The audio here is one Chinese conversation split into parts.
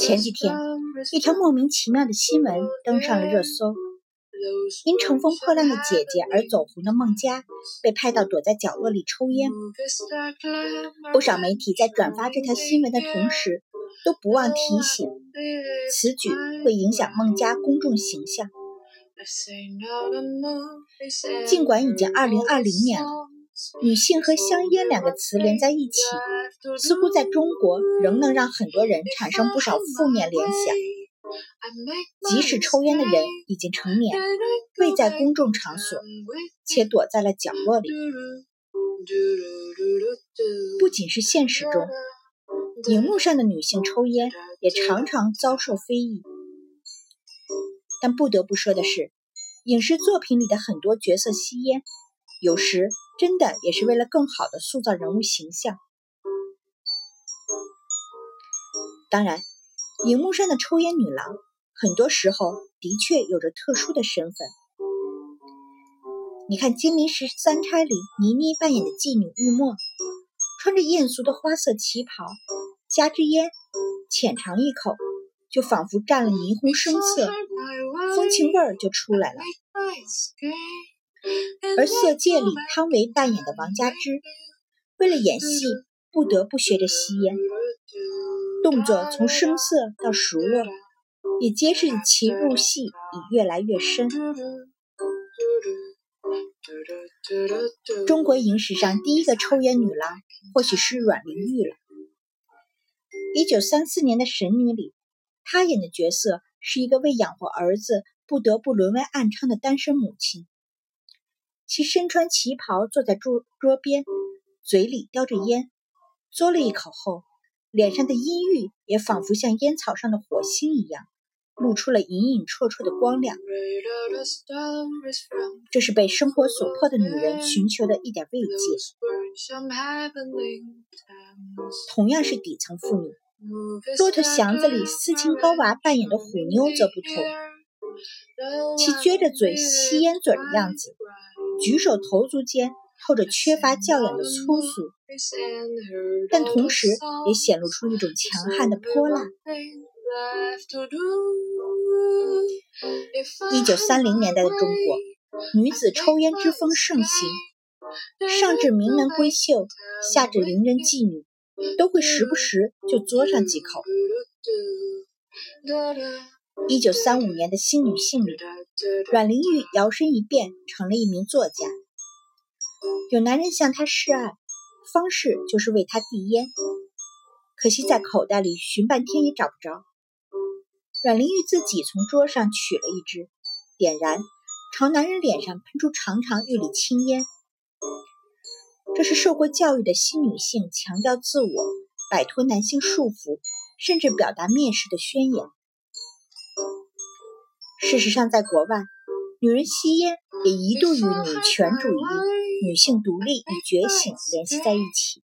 前几天，一条莫名其妙的新闻登上了热搜。因乘风破浪的姐姐而走红的孟佳，被拍到躲在角落里抽烟。不少媒体在转发这条新闻的同时，都不忘提醒，此举会影响孟佳公众形象。尽管已经二零二零年了，女性和香烟两个词连在一起，似乎在中国仍能让很多人产生不少负面联想。即使抽烟的人已经成年，未在公众场所，且躲在了角落里。不仅是现实中，荧幕上的女性抽烟也常常遭受非议。但不得不说的是，影视作品里的很多角色吸烟，有时真的也是为了更好的塑造人物形象。当然。荧幕上的抽烟女郎，很多时候的确有着特殊的身份。你看《金陵十三钗》里倪妮扮演的妓女玉墨，穿着艳俗的花色旗袍，夹支烟，浅尝一口，就仿佛蘸了霓虹声色，风情味儿就出来了。而《色戒》里汤唯扮演的王佳芝，为了演戏，不得不学着吸烟。动作从生涩到熟络，也揭示其入戏已越来越深。中国影史上第一个抽烟女郎，或许是阮玲玉了。一九三四年的《神女》里，她演的角色是一个为养活儿子不得不沦为暗娼的单身母亲。其身穿旗袍，坐在桌桌边，嘴里叼着烟，嘬了一口后。脸上的阴郁也仿佛像烟草上的火星一样，露出了隐隐绰绰的光亮。这是被生活所迫的女人寻求的一点慰藉。同样是底层妇女，《骆驼祥子》里斯琴高娃扮演的虎妞则不同，其撅着嘴吸烟嘴的样子，举手投足间。透着缺乏教养的粗俗，但同时也显露出一种强悍的泼辣。一九三零年代的中国，女子抽烟之风盛行，上至名门闺秀，下至伶人妓女，都会时不时就嘬上几口。一九三五年的新女性里，阮玲玉摇身一变成了一名作家。有男人向她示爱，方式就是为她递烟，可惜在口袋里寻半天也找不着。阮玲玉自己从桌上取了一支，点燃，朝男人脸上喷出长长玉缕青烟。这是受过教育的新女性强调自我、摆脱男性束缚，甚至表达蔑视的宣言。事实上，在国外，女人吸烟也一度与女权主义。女性独立与觉醒联系在一起。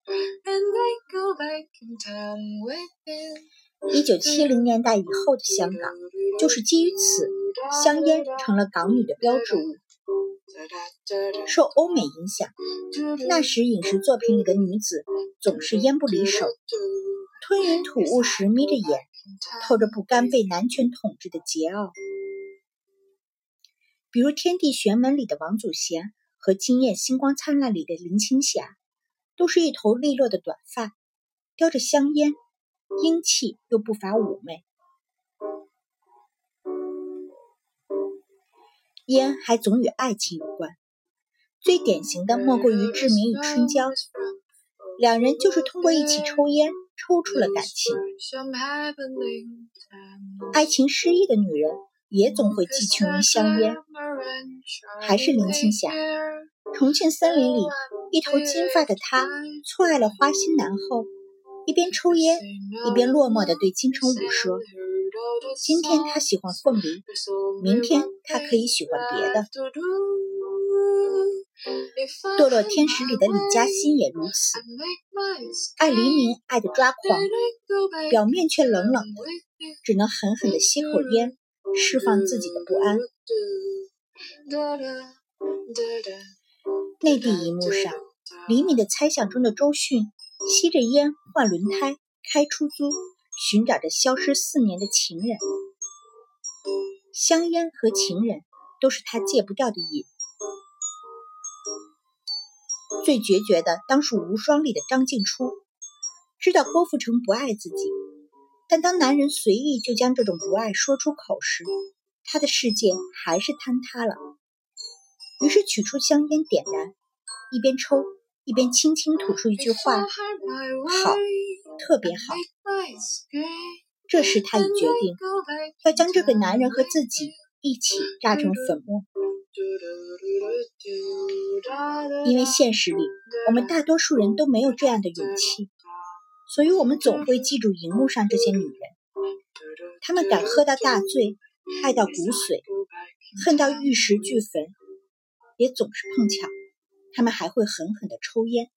一九七零年代以后的香港，就是基于此，香烟成了港女的标志物。受欧美影响，那时影视作品里的女子总是烟不离手，吞云吐雾时眯着眼，透着不甘被男权统治的桀骜。比如《天地玄门》里的王祖贤。和《今夜星光灿烂》里的林青霞，都是一头利落的短发，叼着香烟，英气又不乏妩媚。烟还总与爱情有关，最典型的莫过于志明与春娇，两人就是通过一起抽烟抽出了感情。爱情失意的女人也总会寄情于香烟。还是林青霞，《重庆森林》里，一头金发的她错爱了花心男后，一边抽烟，一边落寞地对金城武说：“今天他喜欢凤梨，明天他可以喜欢别的。”《堕落天使》里的李嘉欣也如此，爱黎明爱得抓狂，表面却冷冷的，只能狠狠地吸口烟，释放自己的不安。内地荧幕上，李敏的猜想中的周迅，吸着烟换轮胎，开出租，寻找着消失四年的情人。香烟和情人都是他戒不掉的瘾。最决绝的当属无双里的张静初，知道郭富城不爱自己，但当男人随意就将这种不爱说出口时，他的世界还是坍塌了。于是取出香烟点燃，一边抽一边轻轻吐出一句话：“好，特别好。”这时他已决定要将这个男人和自己一起炸成粉末。因为现实里，我们大多数人都没有这样的勇气，所以我们总会记住荧幕上这些女人。她们敢喝到大醉，爱到骨髓，恨到玉石俱焚，也总是碰巧，她们还会狠狠地抽烟。